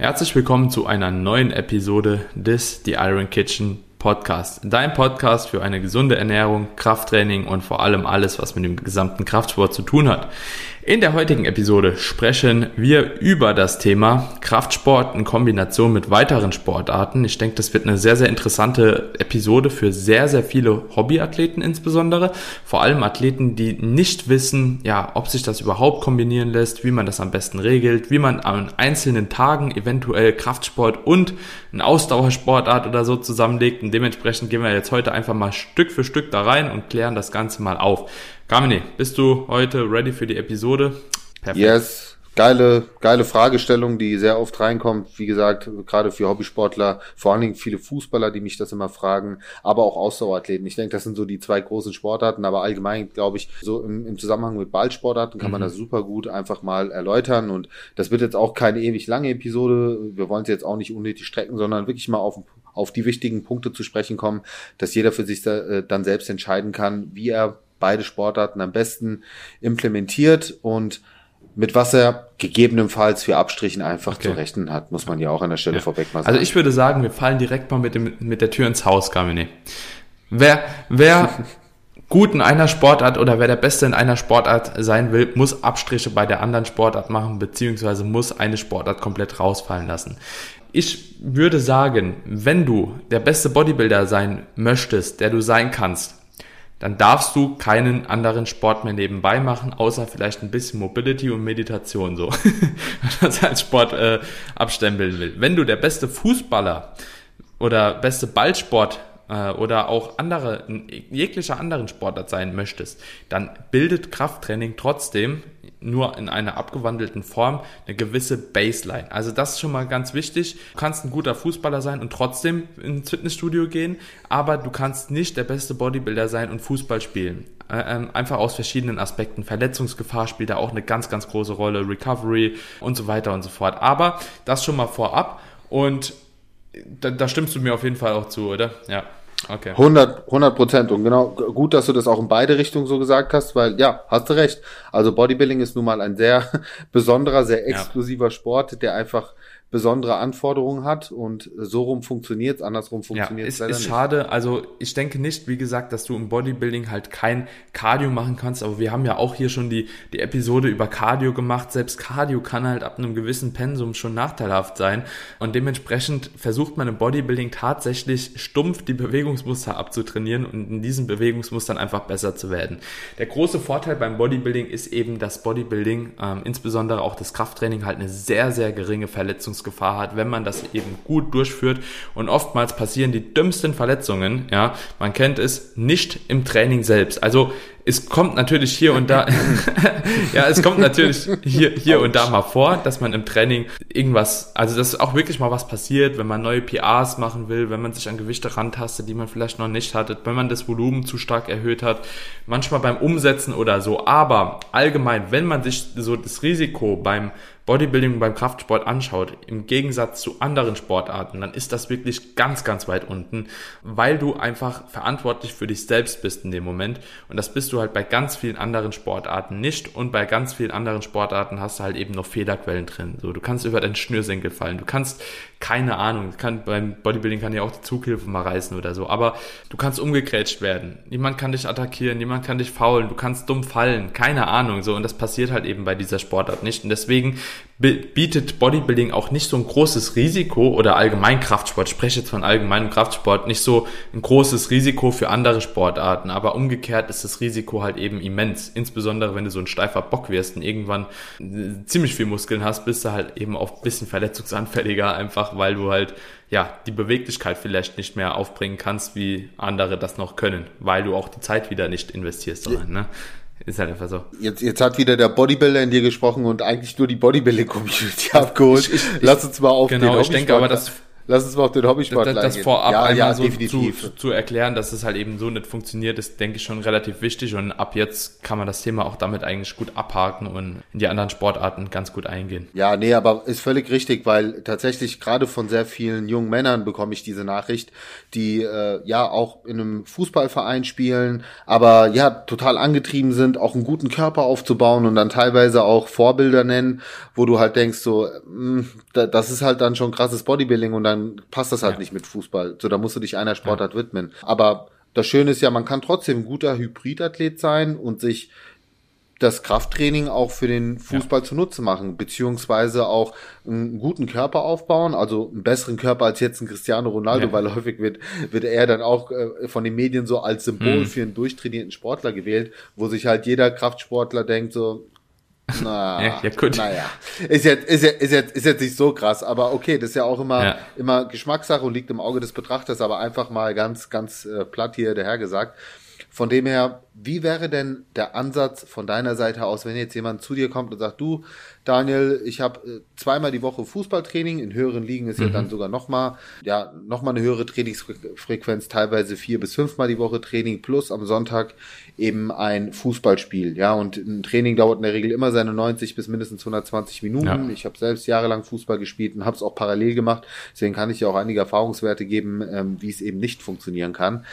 Herzlich willkommen zu einer neuen Episode des The Iron Kitchen Podcast. Dein Podcast für eine gesunde Ernährung, Krafttraining und vor allem alles, was mit dem gesamten Kraftsport zu tun hat. In der heutigen Episode sprechen wir über das Thema Kraftsport in Kombination mit weiteren Sportarten. Ich denke, das wird eine sehr, sehr interessante Episode für sehr, sehr viele Hobbyathleten insbesondere. Vor allem Athleten, die nicht wissen, ja, ob sich das überhaupt kombinieren lässt, wie man das am besten regelt, wie man an einzelnen Tagen eventuell Kraftsport und eine Ausdauersportart oder so zusammenlegt. Und dementsprechend gehen wir jetzt heute einfach mal Stück für Stück da rein und klären das Ganze mal auf. Carmine, bist du heute ready für die Episode? Perfekt. Yes. Geile, geile Fragestellung, die sehr oft reinkommt. Wie gesagt, gerade für Hobbysportler, vor allen Dingen viele Fußballer, die mich das immer fragen, aber auch Ausdauerathleten. Ich denke, das sind so die zwei großen Sportarten, aber allgemein, glaube ich, so im, im Zusammenhang mit Ballsportarten kann mhm. man das super gut einfach mal erläutern. Und das wird jetzt auch keine ewig lange Episode. Wir wollen es jetzt auch nicht unnötig strecken, sondern wirklich mal auf, auf die wichtigen Punkte zu sprechen kommen, dass jeder für sich da, äh, dann selbst entscheiden kann, wie er beide Sportarten am besten implementiert und mit was er gegebenenfalls für Abstrichen einfach okay. zu rechnen hat, muss man ja auch an der Stelle ja. vorweg mal sagen. Also ich würde sagen, wir fallen direkt mal mit, dem, mit der Tür ins Haus, Gamine. Wer, wer gut in einer Sportart oder wer der Beste in einer Sportart sein will, muss Abstriche bei der anderen Sportart machen, beziehungsweise muss eine Sportart komplett rausfallen lassen. Ich würde sagen, wenn du der beste Bodybuilder sein möchtest, der du sein kannst, dann darfst du keinen anderen Sport mehr nebenbei machen, außer vielleicht ein bisschen Mobility und Meditation so, wenn man das als Sport äh, abstempeln will. Wenn du der beste Fußballer oder beste Ballsport äh, oder auch andere, jeglicher anderen Sportart sein möchtest, dann bildet Krafttraining trotzdem nur in einer abgewandelten Form eine gewisse Baseline. Also das ist schon mal ganz wichtig. Du kannst ein guter Fußballer sein und trotzdem ins Fitnessstudio gehen, aber du kannst nicht der beste Bodybuilder sein und Fußball spielen. Äh, ähm, einfach aus verschiedenen Aspekten. Verletzungsgefahr spielt da auch eine ganz, ganz große Rolle, Recovery und so weiter und so fort. Aber das schon mal vorab und da, da stimmst du mir auf jeden Fall auch zu, oder? Ja. Okay. 100 Prozent. Und genau, gut, dass du das auch in beide Richtungen so gesagt hast, weil ja, hast du recht. Also Bodybuilding ist nun mal ein sehr besonderer, sehr exklusiver ja. Sport, der einfach besondere Anforderungen hat und so rum funktioniert andersrum funktioniert es ja, ist, ist schade. Also ich denke nicht, wie gesagt, dass du im Bodybuilding halt kein Cardio machen kannst, aber wir haben ja auch hier schon die, die Episode über Cardio gemacht. Selbst Cardio kann halt ab einem gewissen Pensum schon nachteilhaft sein und dementsprechend versucht man im Bodybuilding tatsächlich stumpf die Bewegungsmuster abzutrainieren und in diesen Bewegungsmustern einfach besser zu werden. Der große Vorteil beim Bodybuilding ist eben, dass Bodybuilding, ähm, insbesondere auch das Krafttraining, halt eine sehr, sehr geringe Verletzungs Verletzungsgefahr hat, wenn man das eben gut durchführt. Und oftmals passieren die dümmsten Verletzungen, ja, man kennt es, nicht im Training selbst. Also es kommt natürlich hier und da, ja, es kommt natürlich hier, hier und da mal vor, dass man im Training irgendwas, also dass auch wirklich mal was passiert, wenn man neue PRs machen will, wenn man sich an Gewichte rantastet, die man vielleicht noch nicht hatte, wenn man das Volumen zu stark erhöht hat, manchmal beim Umsetzen oder so. Aber allgemein, wenn man sich so das Risiko beim Bodybuilding beim Kraftsport anschaut, im Gegensatz zu anderen Sportarten, dann ist das wirklich ganz, ganz weit unten, weil du einfach verantwortlich für dich selbst bist in dem Moment. Und das bist du halt bei ganz vielen anderen Sportarten nicht. Und bei ganz vielen anderen Sportarten hast du halt eben noch Fehlerquellen drin. So, du kannst über deinen Schnürsenkel fallen. Du kannst, keine Ahnung, kann, beim Bodybuilding kann ja auch die Zughilfe mal reißen oder so. Aber du kannst umgekrätscht werden. Niemand kann dich attackieren, niemand kann dich faulen, du kannst dumm fallen. Keine Ahnung. So, und das passiert halt eben bei dieser Sportart nicht. Und deswegen bietet Bodybuilding auch nicht so ein großes Risiko oder allgemein Kraftsport, ich spreche jetzt von allgemeinem Kraftsport, nicht so ein großes Risiko für andere Sportarten, aber umgekehrt ist das Risiko halt eben immens, insbesondere wenn du so ein steifer Bock wirst und irgendwann äh, ziemlich viel Muskeln hast, bist du halt eben auch ein bisschen verletzungsanfälliger, einfach weil du halt ja, die Beweglichkeit vielleicht nicht mehr aufbringen kannst, wie andere das noch können, weil du auch die Zeit wieder nicht investierst. Daran, ne? Ist halt einfach so. Jetzt, jetzt hat wieder der Bodybuilder in dir gesprochen und eigentlich nur die Bodybuilding-Community abgeholt. Ich, ich, Lass uns mal auf Genau, ich denke aber, dass lass uns mal auf den Hobbysport das, das eingehen. vorab ja, einmal ja, so definitiv. zu, zu erklären, dass es halt eben so nicht funktioniert, ist, denke ich, schon relativ wichtig und ab jetzt kann man das Thema auch damit eigentlich gut abhaken und in die anderen Sportarten ganz gut eingehen. Ja, nee, aber ist völlig richtig, weil tatsächlich gerade von sehr vielen jungen Männern bekomme ich diese Nachricht, die äh, ja auch in einem Fußballverein spielen, aber ja total angetrieben sind, auch einen guten Körper aufzubauen und dann teilweise auch Vorbilder nennen, wo du halt denkst so, mh, das ist halt dann schon krasses Bodybuilding und dann passt das halt Ja. nicht mit Fußball. So, da musst du dich einer Sportart widmen. Aber das Schöne ist ja, man kann trotzdem ein guter Hybridathlet sein und sich das Krafttraining auch für den Fußball zunutze machen, beziehungsweise auch einen guten Körper aufbauen, also einen besseren Körper als jetzt ein Cristiano Ronaldo, Ja. weil häufig wird, wird er dann auch äh, von den Medien so als Symbol Mhm. für einen durchtrainierten Sportler gewählt, wo sich halt jeder Kraftsportler denkt so, na, Ja, ja, gut. naja, ist jetzt, ist jetzt, ist jetzt, ist jetzt nicht so krass, aber okay, das ist ja auch immer, Ja. immer Geschmackssache und liegt im Auge des Betrachters, aber einfach mal ganz, ganz äh, platt hier dahergesagt. Von dem her, wie wäre denn der Ansatz von deiner Seite aus, wenn jetzt jemand zu dir kommt und sagt, du, Daniel, ich habe äh, zweimal die Woche Fußballtraining, in höheren Ligen ist ja dann sogar nochmal, ja, nochmal eine höhere Trainingsfrequenz, teilweise vier bis fünfmal die Woche Training plus am Sonntag eben ein Fußballspiel, ja, und ein Training dauert in der Regel immer seine 90 bis mindestens 120 Minuten. Ja. Ich habe selbst jahrelang Fußball gespielt und habe es auch parallel gemacht, deswegen kann ich ja auch einige Erfahrungswerte geben, ähm, wie es eben nicht funktionieren kann.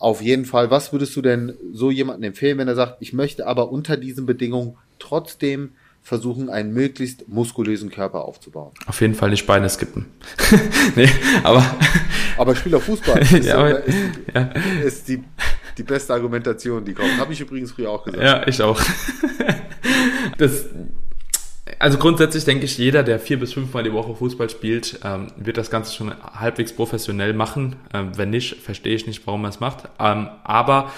Auf jeden Fall, was würdest du denn so jemandem empfehlen, wenn er sagt, ich möchte aber unter diesen Bedingungen trotzdem versuchen, einen möglichst muskulösen Körper aufzubauen? Auf jeden Fall nicht Beine skippen. nee, aber Aber Spieler Fußball ist, Ja, aber- ist, ja, ist die, die beste Argumentation, die kommt. Habe ich übrigens früher auch gesagt. ja, ich auch. das, also grundsätzlich denke ich, jeder, der vier bis fünfmal die Woche Fußball spielt, ähm, wird das Ganze schon halbwegs professionell machen. Ähm, wenn nicht, verstehe ich nicht, warum man es macht. Ähm, aber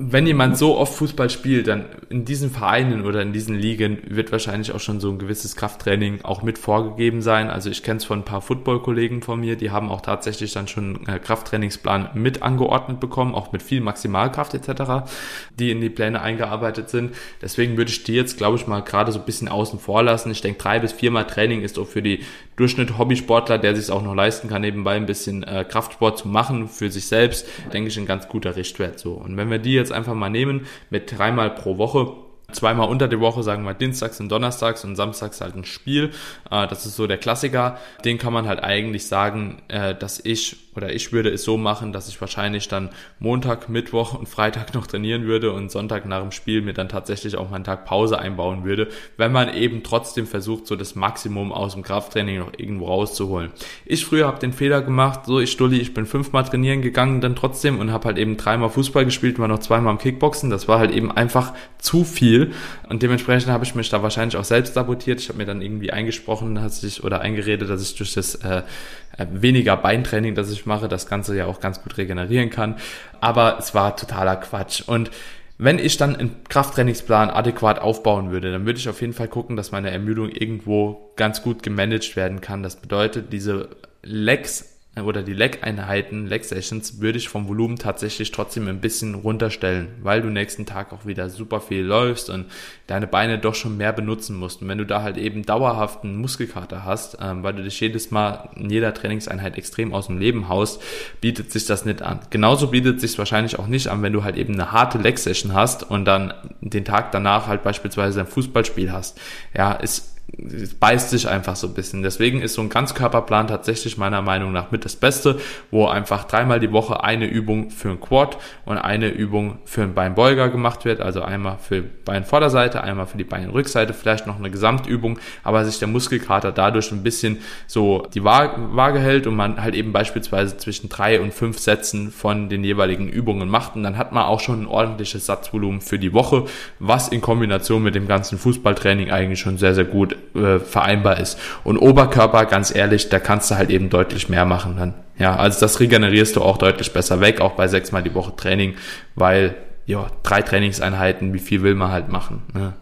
wenn jemand so oft Fußball spielt, dann in diesen Vereinen oder in diesen Ligen wird wahrscheinlich auch schon so ein gewisses Krafttraining auch mit vorgegeben sein. Also ich kenne es von ein paar Football-Kollegen von mir, die haben auch tatsächlich dann schon einen Krafttrainingsplan mit angeordnet bekommen, auch mit viel Maximalkraft etc., die in die Pläne eingearbeitet sind. Deswegen würde ich die jetzt, glaube ich, mal gerade so ein bisschen außen vor lassen. Ich denke, drei bis viermal Training ist auch für die Durchschnitt-Hobbysportler, der sich auch noch leisten kann, nebenbei ein bisschen äh, Kraftsport zu machen für sich selbst, denke ich, ein ganz guter Richtwert so. Und wenn wir die jetzt einfach mal nehmen mit dreimal pro Woche, zweimal unter der Woche, sagen wir dienstags und donnerstags und samstags halt ein Spiel. Äh, das ist so der Klassiker. Den kann man halt eigentlich sagen, äh, dass ich oder ich würde es so machen, dass ich wahrscheinlich dann Montag, Mittwoch und Freitag noch trainieren würde und Sonntag nach dem Spiel mir dann tatsächlich auch mal einen Tag Pause einbauen würde, wenn man eben trotzdem versucht, so das Maximum aus dem Krafttraining noch irgendwo rauszuholen. Ich früher habe den Fehler gemacht, so ich Stulli, ich bin fünfmal trainieren gegangen dann trotzdem und habe halt eben dreimal Fußball gespielt, war noch zweimal im Kickboxen. Das war halt eben einfach zu viel und dementsprechend habe ich mich da wahrscheinlich auch selbst sabotiert. Ich habe mir dann irgendwie eingesprochen, dass ich oder eingeredet, dass ich durch das äh, äh, weniger Beintraining, das ich mache, das Ganze ja auch ganz gut regenerieren kann. Aber es war totaler Quatsch. Und wenn ich dann einen Krafttrainingsplan adäquat aufbauen würde, dann würde ich auf jeden Fall gucken, dass meine Ermüdung irgendwo ganz gut gemanagt werden kann. Das bedeutet, diese Legs oder die Leg-Einheiten, Leg-Sessions, würde ich vom Volumen tatsächlich trotzdem ein bisschen runterstellen, weil du nächsten Tag auch wieder super viel läufst und deine Beine doch schon mehr benutzen musst. Und wenn du da halt eben dauerhaft einen Muskelkater hast, ähm, weil du dich jedes Mal in jeder Trainingseinheit extrem aus dem Leben haust, bietet sich das nicht an. Genauso bietet sich wahrscheinlich auch nicht an, wenn du halt eben eine harte Leg-Session hast und dann den Tag danach halt beispielsweise ein Fußballspiel hast. Ja, ist es beißt sich einfach so ein bisschen. Deswegen ist so ein Ganzkörperplan tatsächlich meiner Meinung nach mit das Beste, wo einfach dreimal die Woche eine Übung für ein Quad und eine Übung für einen Beinbeuger gemacht wird. Also einmal für Beinvorderseite, einmal für die Beinrückseite, vielleicht noch eine Gesamtübung, aber sich der Muskelkater dadurch ein bisschen so die Waage hält und man halt eben beispielsweise zwischen drei und fünf Sätzen von den jeweiligen Übungen macht und dann hat man auch schon ein ordentliches Satzvolumen für die Woche, was in Kombination mit dem ganzen Fußballtraining eigentlich schon sehr, sehr gut äh, vereinbar ist. Und Oberkörper, ganz ehrlich, da kannst du halt eben deutlich mehr machen dann. Ja, also das regenerierst du auch deutlich besser weg, auch bei sechsmal die Woche Training, weil ja, drei Trainingseinheiten, wie viel will man halt machen. Ne?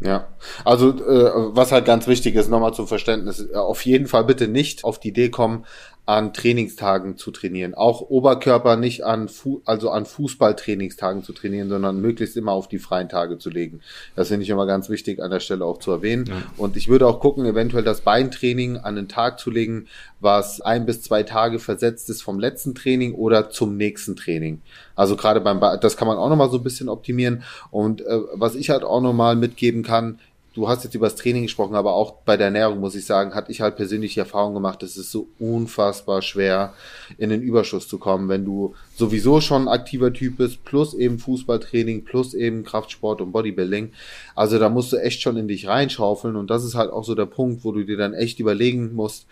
Ja, also äh, was halt ganz wichtig ist, nochmal zum Verständnis, auf jeden Fall bitte nicht auf die Idee kommen, an Trainingstagen zu trainieren. Auch Oberkörper nicht an, Fu also an Fußballtrainingstagen zu trainieren, sondern möglichst immer auf die freien Tage zu legen. Das finde ich immer ganz wichtig an der Stelle auch zu erwähnen. Ja. Und ich würde auch gucken, eventuell das Beintraining an den Tag zu legen, was ein bis zwei Tage versetzt ist vom letzten Training oder zum nächsten Training. Also gerade beim, ba das kann man auch nochmal so ein bisschen optimieren. Und äh, was ich halt auch nochmal mitgeben kann, du hast jetzt über das Training gesprochen, aber auch bei der Ernährung muss ich sagen, hatte ich halt persönlich die Erfahrung gemacht, es ist so unfassbar schwer, in den Überschuss zu kommen, wenn du sowieso schon ein aktiver Typ bist, plus eben Fußballtraining, plus eben Kraftsport und Bodybuilding. Also da musst du echt schon in dich reinschaufeln und das ist halt auch so der Punkt, wo du dir dann echt überlegen musst,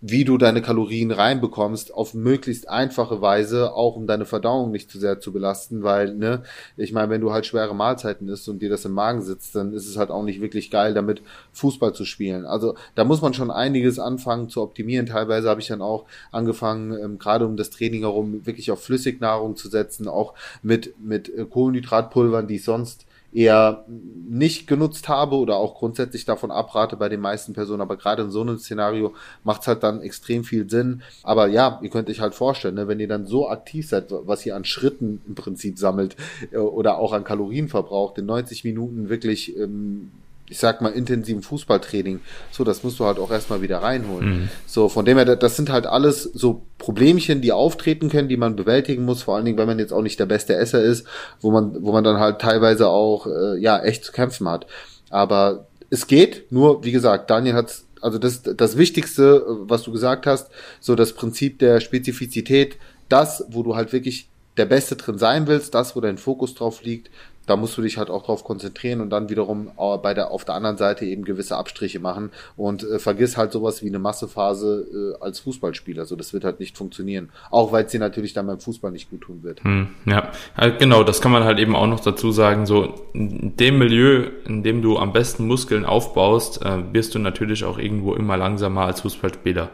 wie du deine Kalorien reinbekommst, auf möglichst einfache Weise, auch um deine Verdauung nicht zu sehr zu belasten, weil, ne, ich meine, wenn du halt schwere Mahlzeiten isst und dir das im Magen sitzt, dann ist es halt auch nicht wirklich geil, damit Fußball zu spielen. Also da muss man schon einiges anfangen zu optimieren. Teilweise habe ich dann auch angefangen, ähm, gerade um das Training herum, wirklich auf Flüssignahrung zu setzen, auch mit, mit äh, Kohlenhydratpulvern, die ich sonst eher nicht genutzt habe oder auch grundsätzlich davon abrate bei den meisten Personen. Aber gerade in so einem Szenario macht es halt dann extrem viel Sinn. Aber ja, ihr könnt euch halt vorstellen, ne, wenn ihr dann so aktiv seid, was ihr an Schritten im Prinzip sammelt äh, oder auch an Kalorien verbraucht, in 90 Minuten wirklich ähm, ich sag mal, intensiven Fußballtraining. So, das musst du halt auch erstmal wieder reinholen. Mhm. So, von dem her, das sind halt alles so Problemchen, die auftreten können, die man bewältigen muss, vor allen Dingen, wenn man jetzt auch nicht der beste Esser ist, wo man, wo man dann halt teilweise auch, äh, ja, echt zu kämpfen hat. Aber es geht, nur, wie gesagt, Daniel hat also das, das Wichtigste, was du gesagt hast, so das Prinzip der Spezifizität, das, wo du halt wirklich der Beste drin sein willst, das, wo dein Fokus drauf liegt, da musst du dich halt auch drauf konzentrieren und dann wiederum bei der, auf der anderen Seite eben gewisse Abstriche machen und äh, vergiss halt sowas wie eine Massephase äh, als Fußballspieler. So, das wird halt nicht funktionieren. Auch weil es dir natürlich dann beim Fußball nicht gut tun wird. Hm, ja, genau, das kann man halt eben auch noch dazu sagen. So, in dem Milieu, in dem du am besten Muskeln aufbaust, äh, wirst du natürlich auch irgendwo immer langsamer als Fußballspieler.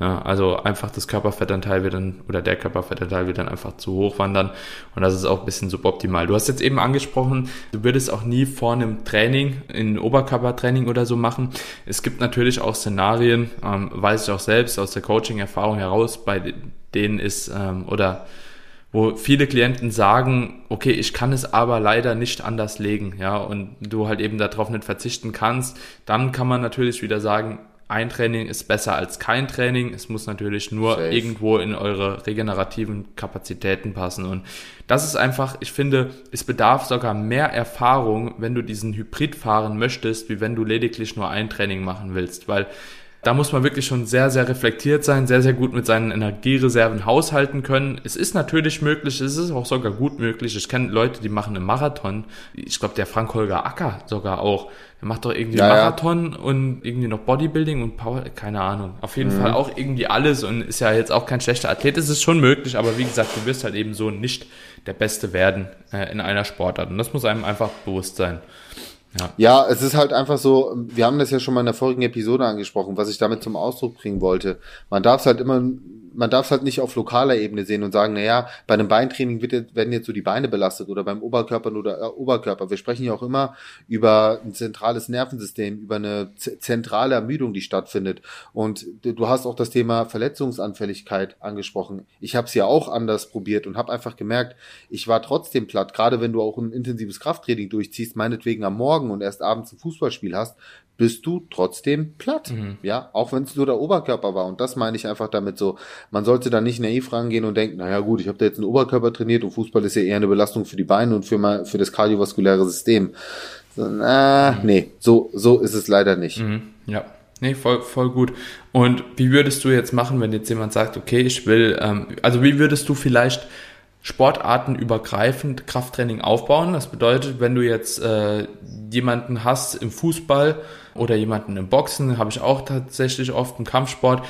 Ja, also einfach das Körperfettanteil wird dann, oder der Körperfettanteil wird dann einfach zu hoch wandern und das ist auch ein bisschen suboptimal. Du hast jetzt eben angesprochen, du würdest auch nie vor einem Training, in Oberkörpertraining oder so machen. Es gibt natürlich auch Szenarien, ähm, weiß ich auch selbst aus der Coaching-Erfahrung heraus, bei denen ist, ähm, oder wo viele Klienten sagen, okay, ich kann es aber leider nicht anders legen, ja, und du halt eben darauf nicht verzichten kannst, dann kann man natürlich wieder sagen, ein Training ist besser als kein Training. Es muss natürlich nur Safe. irgendwo in eure regenerativen Kapazitäten passen. Und das ist einfach, ich finde, es bedarf sogar mehr Erfahrung, wenn du diesen Hybrid fahren möchtest, wie wenn du lediglich nur ein Training machen willst. Weil da muss man wirklich schon sehr, sehr reflektiert sein, sehr, sehr gut mit seinen Energiereserven haushalten können. Es ist natürlich möglich, es ist auch sogar gut möglich. Ich kenne Leute, die machen einen Marathon. Ich glaube, der Frank Holger Acker sogar auch. Der macht doch irgendwie ja, Marathon ja. und irgendwie noch Bodybuilding und Power, keine Ahnung. Auf jeden mhm. Fall auch irgendwie alles und ist ja jetzt auch kein schlechter Athlet. Es ist schon möglich, aber wie gesagt, du wirst halt eben so nicht der Beste werden äh, in einer Sportart. Und das muss einem einfach bewusst sein. Ja. ja, es ist halt einfach so, wir haben das ja schon mal in der vorigen Episode angesprochen, was ich damit zum Ausdruck bringen wollte. Man darf es halt immer man darf es halt nicht auf lokaler Ebene sehen und sagen, naja, bei einem Beintraining wird jetzt, werden jetzt so die Beine belastet oder beim Oberkörper oder äh, Oberkörper. Wir sprechen ja auch immer über ein zentrales Nervensystem, über eine zentrale Ermüdung, die stattfindet. Und du hast auch das Thema Verletzungsanfälligkeit angesprochen. Ich habe es ja auch anders probiert und habe einfach gemerkt, ich war trotzdem platt. Gerade wenn du auch ein intensives Krafttraining durchziehst, meinetwegen am Morgen und erst abends ein Fußballspiel hast, bist du trotzdem platt. Mhm. Ja, auch wenn es nur der Oberkörper war. Und das meine ich einfach damit so. Man sollte da nicht naiv rangehen und denken, naja gut, ich habe da jetzt einen Oberkörper trainiert und Fußball ist ja eher eine Belastung für die Beine und für, mal, für das kardiovaskuläre System. So, na, mhm. nee, so, so ist es leider nicht. Mhm. Ja. Nee, voll, voll gut. Und wie würdest du jetzt machen, wenn jetzt jemand sagt, okay, ich will, ähm, also wie würdest du vielleicht sportartenübergreifend Krafttraining aufbauen. Das bedeutet, wenn du jetzt äh, jemanden hast im Fußball oder jemanden im Boxen, habe ich auch tatsächlich oft im Kampfsport,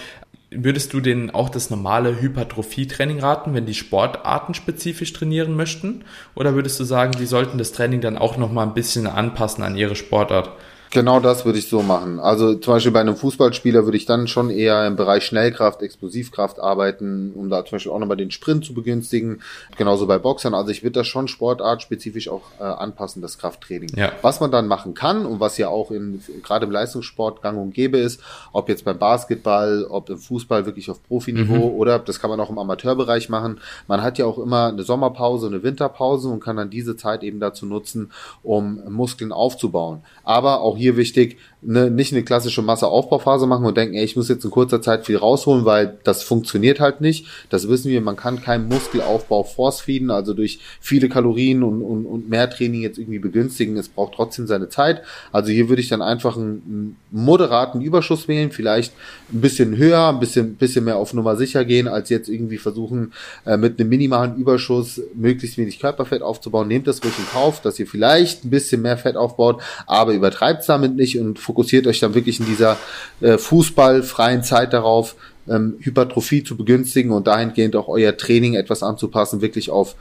würdest du denen auch das normale Hypertrophie-Training raten, wenn die Sportarten spezifisch trainieren möchten? Oder würdest du sagen, die sollten das Training dann auch nochmal ein bisschen anpassen an ihre Sportart? Genau das würde ich so machen. Also zum Beispiel bei einem Fußballspieler würde ich dann schon eher im Bereich Schnellkraft, Explosivkraft arbeiten, um da zum Beispiel auch nochmal den Sprint zu begünstigen. Genauso bei Boxern. Also ich würde das schon sportartspezifisch auch äh, anpassen, das Krafttraining. Ja. Was man dann machen kann und was ja auch in, gerade im Leistungssport gang und gäbe ist, ob jetzt beim Basketball, ob im Fußball wirklich auf Profiniveau mhm. oder das kann man auch im Amateurbereich machen. Man hat ja auch immer eine Sommerpause, eine Winterpause und kann dann diese Zeit eben dazu nutzen, um Muskeln aufzubauen. Aber auch hier wichtig, ne, nicht eine klassische Masseaufbauphase machen und denken, ey, ich muss jetzt in kurzer Zeit viel rausholen, weil das funktioniert halt nicht. Das wissen wir, man kann keinen Muskelaufbau force feeden, also durch viele Kalorien und, und, und mehr Training jetzt irgendwie begünstigen. Es braucht trotzdem seine Zeit. Also hier würde ich dann einfach einen, einen moderaten Überschuss wählen, vielleicht ein bisschen höher, ein bisschen, bisschen mehr auf Nummer sicher gehen, als jetzt irgendwie versuchen, äh, mit einem minimalen Überschuss möglichst wenig Körperfett aufzubauen. Nehmt das ruhig in Kauf, dass ihr vielleicht ein bisschen mehr Fett aufbaut, aber übertreibt damit nicht und fokussiert euch dann wirklich in dieser äh, fußballfreien Zeit darauf, ähm, Hypertrophie zu begünstigen und dahingehend auch euer Training etwas anzupassen, wirklich auf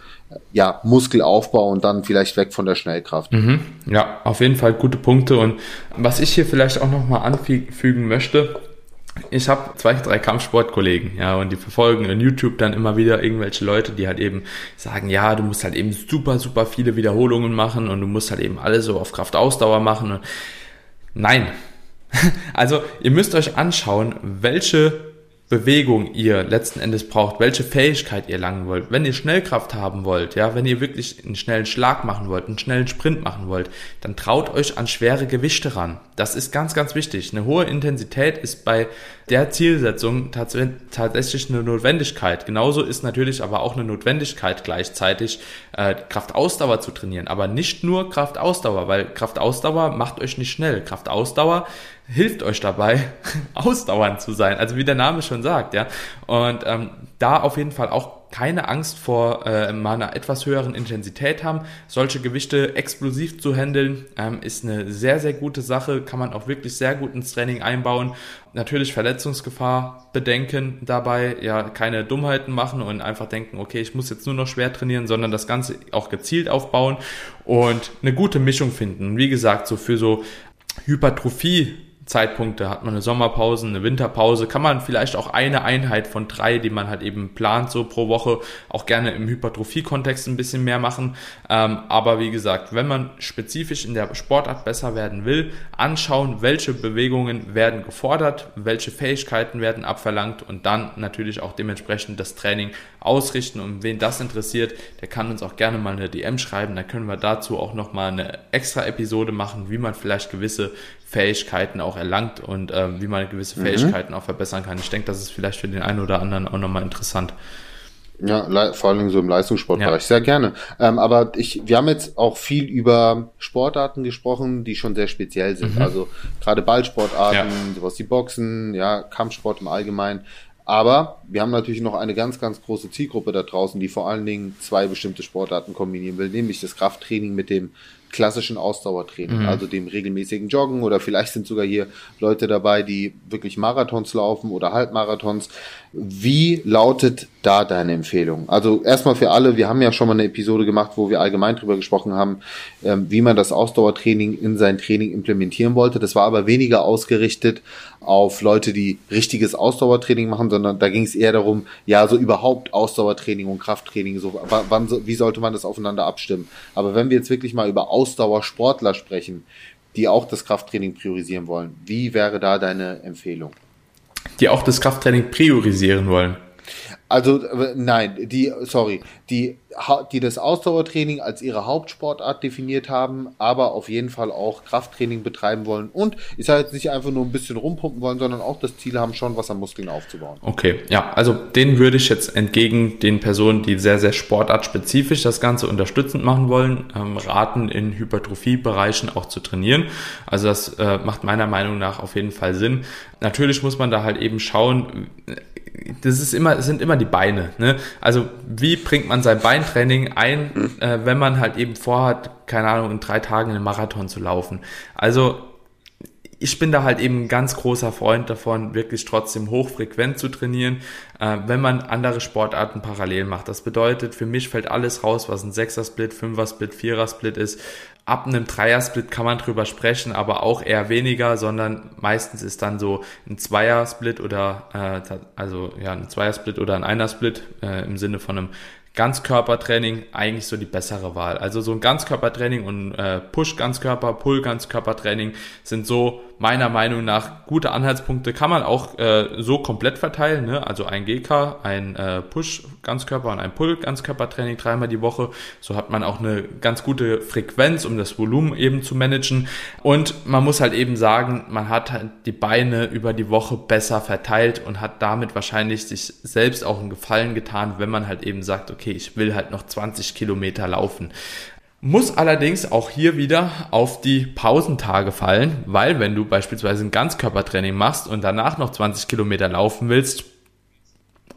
ja, Muskelaufbau und dann vielleicht weg von der Schnellkraft. Mhm. Ja, auf jeden Fall gute Punkte. Und was ich hier vielleicht auch nochmal anfügen möchte, ich habe zwei, drei Kampfsportkollegen, ja, und die verfolgen in YouTube dann immer wieder irgendwelche Leute, die halt eben sagen, ja, du musst halt eben super, super viele Wiederholungen machen und du musst halt eben alles so auf Kraftausdauer machen. Und Nein. Also ihr müsst euch anschauen, welche Bewegung ihr letzten Endes braucht, welche Fähigkeit ihr langen wollt. Wenn ihr Schnellkraft haben wollt, ja, wenn ihr wirklich einen schnellen Schlag machen wollt, einen schnellen Sprint machen wollt, dann traut euch an schwere Gewichte ran. Das ist ganz, ganz wichtig. Eine hohe Intensität ist bei der Zielsetzung tats tatsächlich eine Notwendigkeit. Genauso ist natürlich aber auch eine Notwendigkeit gleichzeitig äh, Kraftausdauer zu trainieren, aber nicht nur Kraftausdauer, weil Kraftausdauer macht euch nicht schnell. Kraftausdauer hilft euch dabei, ausdauernd zu sein. Also wie der Name schon sagt, ja. Und ähm, da auf jeden Fall auch keine Angst vor äh, einer etwas höheren Intensität haben. Solche Gewichte explosiv zu handeln, ähm, ist eine sehr, sehr gute Sache, kann man auch wirklich sehr gut ins Training einbauen. Natürlich Verletzungsgefahr bedenken dabei, ja, keine Dummheiten machen und einfach denken, okay, ich muss jetzt nur noch schwer trainieren, sondern das Ganze auch gezielt aufbauen und eine gute Mischung finden. Wie gesagt, so für so Hypertrophie Zeitpunkte hat man eine Sommerpause, eine Winterpause, kann man vielleicht auch eine Einheit von drei, die man halt eben plant, so pro Woche, auch gerne im Hypertrophie-Kontext ein bisschen mehr machen. Ähm, aber wie gesagt, wenn man spezifisch in der Sportart besser werden will, anschauen, welche Bewegungen werden gefordert, welche Fähigkeiten werden abverlangt und dann natürlich auch dementsprechend das Training ausrichten. Und wen das interessiert, der kann uns auch gerne mal eine DM schreiben. Da können wir dazu auch nochmal eine extra Episode machen, wie man vielleicht gewisse Fähigkeiten auch erlangt und ähm, wie man gewisse mhm. Fähigkeiten auch verbessern kann. Ich denke, das ist vielleicht für den einen oder anderen auch nochmal interessant. Ja, vor allem so im Leistungssportbereich. Ja. Sehr gerne. Ähm, aber ich, wir haben jetzt auch viel über Sportarten gesprochen, die schon sehr speziell sind. Mhm. Also gerade Ballsportarten, ja. sowas wie Boxen, ja, Kampfsport im Allgemeinen. Aber wir haben natürlich noch eine ganz, ganz große Zielgruppe da draußen, die vor allen Dingen zwei bestimmte Sportarten kombinieren will, nämlich das Krafttraining mit dem klassischen Ausdauertraining, mhm. also dem regelmäßigen Joggen oder vielleicht sind sogar hier Leute dabei, die wirklich Marathons laufen oder Halbmarathons. Wie lautet da deine Empfehlung? Also erstmal für alle, wir haben ja schon mal eine Episode gemacht, wo wir allgemein drüber gesprochen haben, ähm, wie man das Ausdauertraining in sein Training implementieren wollte. Das war aber weniger ausgerichtet auf Leute, die richtiges Ausdauertraining machen, sondern da ging es eher darum, ja, so überhaupt Ausdauertraining und Krafttraining, so wann, wie sollte man das aufeinander abstimmen? Aber wenn wir jetzt wirklich mal über Ausdauersportler sprechen, die auch das Krafttraining priorisieren wollen, wie wäre da deine Empfehlung? Die auch das Krafttraining priorisieren wollen. Also äh, nein, die, sorry, die, die das Ausdauertraining als ihre Hauptsportart definiert haben, aber auf jeden Fall auch Krafttraining betreiben wollen und ich sage jetzt nicht einfach nur ein bisschen rumpumpen wollen, sondern auch das Ziel haben, schon was an Muskeln aufzubauen. Okay, ja, also den würde ich jetzt entgegen den Personen, die sehr, sehr sportartspezifisch das Ganze unterstützend machen wollen, ähm, raten, in Hypertrophiebereichen auch zu trainieren. Also das äh, macht meiner Meinung nach auf jeden Fall Sinn. Natürlich muss man da halt eben schauen, das ist immer, sind immer die Beine. Ne? Also wie bringt man sein Beintraining ein, äh, wenn man halt eben vorhat, keine Ahnung, in drei Tagen einen Marathon zu laufen? Also ich bin da halt eben ein ganz großer Freund davon, wirklich trotzdem hochfrequent zu trainieren, äh, wenn man andere Sportarten parallel macht. Das bedeutet, für mich fällt alles raus, was ein Sechser-Split, Fünfer-Split, Vierer-Split ist. Ab einem Dreier-Split kann man drüber sprechen, aber auch eher weniger, sondern meistens ist dann so ein Zweier-Split oder äh, also ja ein Zweier-Split oder ein Einer-Split äh, im Sinne von einem Ganzkörpertraining eigentlich so die bessere Wahl. Also so ein Ganzkörpertraining und äh, Push-Ganzkörper, Pull-Ganzkörpertraining sind so meiner Meinung nach gute Anhaltspunkte. Kann man auch äh, so komplett verteilen, ne? also ein GK, ein äh, Push-Ganzkörper und ein Pull-Ganzkörpertraining dreimal die Woche. So hat man auch eine ganz gute Frequenz, um das Volumen eben zu managen. Und man muss halt eben sagen, man hat halt die Beine über die Woche besser verteilt und hat damit wahrscheinlich sich selbst auch einen Gefallen getan, wenn man halt eben sagt, okay, ich will halt noch 20 Kilometer laufen. Muss allerdings auch hier wieder auf die Pausentage fallen, weil wenn du beispielsweise ein Ganzkörpertraining machst und danach noch 20 Kilometer laufen willst,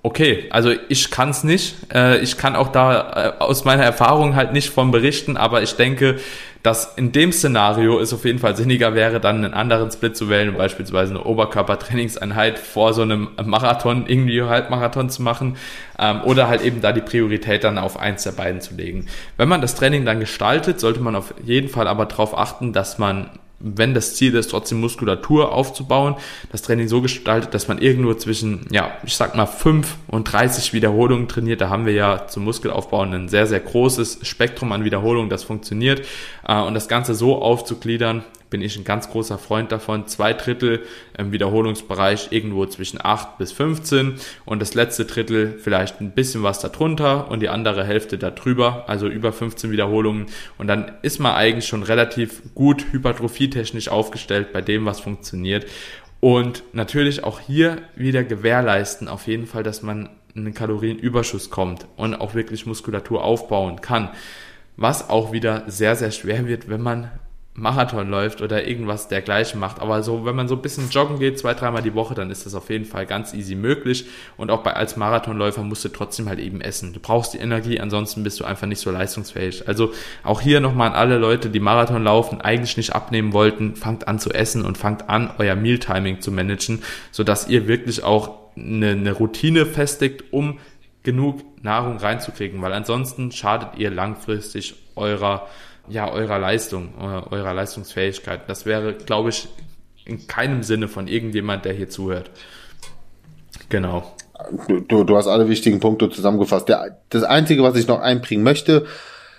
okay, also ich kann es nicht. Äh, ich kann auch da äh, aus meiner Erfahrung halt nicht von berichten, aber ich denke, dass in dem Szenario es auf jeden Fall sinniger wäre, dann einen anderen Split zu wählen, beispielsweise eine Oberkörpertrainingseinheit vor so einem Marathon, irgendwie Halbmarathon zu machen ähm, oder halt eben da die Priorität dann auf eins der beiden zu legen. Wenn man das Training dann gestaltet, sollte man auf jeden Fall aber darauf achten, dass man wenn das Ziel ist, trotzdem Muskulatur aufzubauen, das Training so gestaltet, dass man irgendwo zwischen, ja, ich sag mal 5 und 30 Wiederholungen trainiert. Da haben wir ja zum Muskelaufbau ein sehr, sehr großes Spektrum an Wiederholungen, das funktioniert. Äh, und das Ganze so aufzugliedern, bin ich ein ganz großer Freund davon. Zwei Drittel im Wiederholungsbereich irgendwo zwischen 8 bis 15 und das letzte Drittel vielleicht ein bisschen was darunter und die andere Hälfte darüber, also über 15 Wiederholungen. Und dann ist man eigentlich schon relativ gut hypertrophietechnisch aufgestellt bei dem, was funktioniert. Und natürlich auch hier wieder gewährleisten auf jeden Fall, dass man einen Kalorienüberschuss kommt und auch wirklich Muskulatur aufbauen kann. Was auch wieder sehr, sehr schwer wird, wenn man Marathon läuft oder irgendwas dergleichen macht. Aber so, wenn man so ein bisschen joggen geht, zwei, dreimal die Woche, dann ist das auf jeden Fall ganz easy möglich. Und auch bei, als Marathonläufer musst du trotzdem halt eben essen. Du brauchst die Energie, ansonsten bist du einfach nicht so leistungsfähig. Also auch hier nochmal an alle Leute, die Marathon laufen, eigentlich nicht abnehmen wollten, fangt an zu essen und fangt an, euer Mealtiming zu managen, sodass ihr wirklich auch eine, eine Routine festigt, um genug Nahrung reinzukriegen, weil ansonsten schadet ihr langfristig eurer ja, eurer Leistung, äh, eurer Leistungsfähigkeit. Das wäre, glaube ich, in keinem Sinne von irgendjemand, der hier zuhört. Genau. Du, du hast alle wichtigen Punkte zusammengefasst. Der, das Einzige, was ich noch einbringen möchte,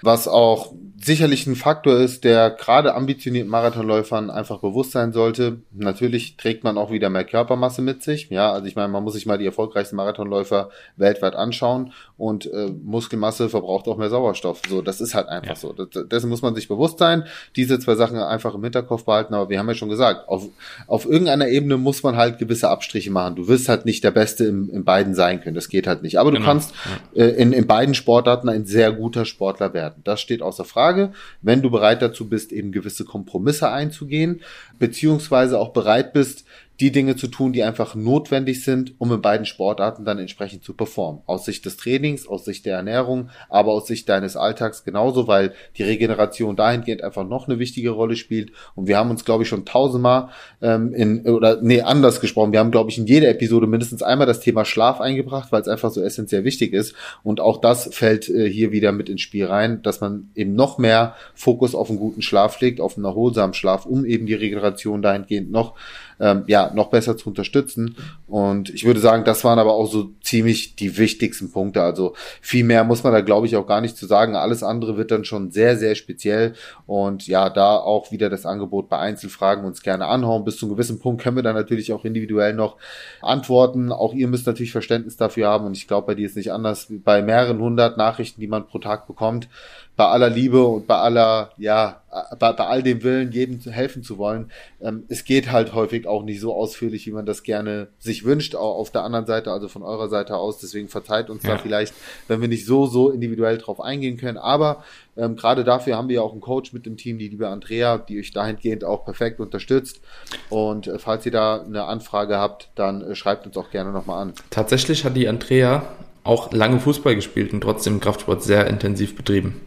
was auch sicherlich ein Faktor ist, der gerade ambitionierten Marathonläufern einfach bewusst sein sollte. Natürlich trägt man auch wieder mehr Körpermasse mit sich. Ja, also ich meine, man muss sich mal die erfolgreichsten Marathonläufer weltweit anschauen und äh, Muskelmasse verbraucht auch mehr Sauerstoff. So, das ist halt einfach ja. so. Das, dessen muss man sich bewusst sein. Diese zwei Sachen einfach im Hinterkopf behalten. Aber wir haben ja schon gesagt, auf, auf irgendeiner Ebene muss man halt gewisse Abstriche machen. Du wirst halt nicht der Beste im, in beiden sein können. Das geht halt nicht. Aber du genau. kannst äh, in, in beiden Sportarten ein sehr guter Sportler werden. Das steht außer Frage. Frage, wenn du bereit dazu bist, eben gewisse Kompromisse einzugehen, beziehungsweise auch bereit bist, die Dinge zu tun, die einfach notwendig sind, um in beiden Sportarten dann entsprechend zu performen. Aus Sicht des Trainings, aus Sicht der Ernährung, aber aus Sicht deines Alltags genauso, weil die Regeneration dahingehend einfach noch eine wichtige Rolle spielt. Und wir haben uns, glaube ich, schon tausendmal ähm, in, oder nee, anders gesprochen. Wir haben, glaube ich, in jeder Episode mindestens einmal das Thema Schlaf eingebracht, weil es einfach so essentiell wichtig ist. Und auch das fällt äh, hier wieder mit ins Spiel rein, dass man eben noch mehr Fokus auf einen guten Schlaf legt, auf einen erholsamen Schlaf, um eben die Regeneration dahingehend noch ähm, ja, noch besser zu unterstützen. Und ich würde sagen, das waren aber auch so ziemlich die wichtigsten Punkte. Also viel mehr muss man da, glaube ich, auch gar nicht zu sagen. Alles andere wird dann schon sehr, sehr speziell. Und ja, da auch wieder das Angebot bei Einzelfragen uns gerne anhauen. Bis zu einem gewissen Punkt können wir dann natürlich auch individuell noch antworten. Auch ihr müsst natürlich Verständnis dafür haben. Und ich glaube, bei dir ist nicht anders. Bei mehreren hundert Nachrichten, die man pro Tag bekommt, bei aller Liebe und bei aller, ja, bei, bei all dem Willen, jedem helfen zu wollen, ähm, es geht halt häufig auch nicht so ausführlich, wie man das gerne sich wünscht, auch auf der anderen Seite, also von eurer Seite aus. Deswegen verzeiht uns ja. da vielleicht, wenn wir nicht so, so individuell drauf eingehen können. Aber ähm, gerade dafür haben wir ja auch einen Coach mit dem Team, die liebe Andrea, die euch dahingehend auch perfekt unterstützt. Und äh, falls ihr da eine Anfrage habt, dann äh, schreibt uns auch gerne nochmal an. Tatsächlich hat die Andrea auch lange Fußball gespielt und trotzdem Kraftsport sehr intensiv betrieben.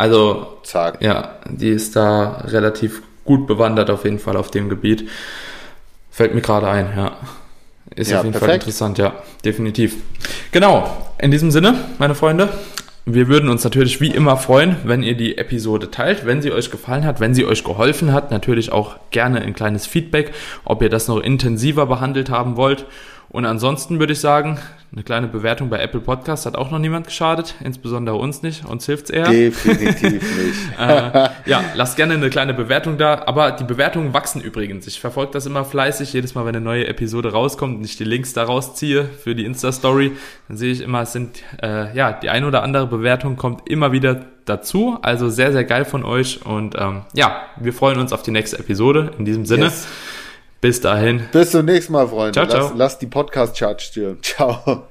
Also, Zack. ja, die ist da relativ gut bewandert auf jeden Fall auf dem Gebiet. Fällt mir gerade ein, ja. Ist Ja, auf jeden Fall perfekt. interessant, ja, definitiv. Genau, in diesem Sinne, meine Freunde, wir würden uns natürlich wie immer freuen, wenn ihr die Episode teilt, wenn sie euch gefallen hat, wenn sie euch geholfen hat. Natürlich auch gerne ein kleines Feedback, ob ihr das noch intensiver behandelt haben wollt. Und ansonsten würde ich sagen, eine kleine Bewertung bei Apple Podcast hat auch noch niemand geschadet, insbesondere uns nicht, uns hilft's eher. Definitiv nicht. Äh, ja, lasst gerne eine kleine Bewertung da. Aber die Bewertungen wachsen übrigens. Ich verfolge das immer fleißig. Jedes Mal, wenn eine neue Episode rauskommt und ich die Links da rausziehe für die Insta-Story, dann sehe ich immer, es sind, äh, ja, die ein oder andere Bewertung kommt immer wieder dazu. Also sehr, sehr geil von euch. Und ähm, ja, wir freuen uns auf die nächste Episode. In diesem Sinne, Yes. Bis dahin. Bis zum nächsten Mal, Freunde. Ciao, ciao. Lass, lass die Podcast-Charts stören. Ciao.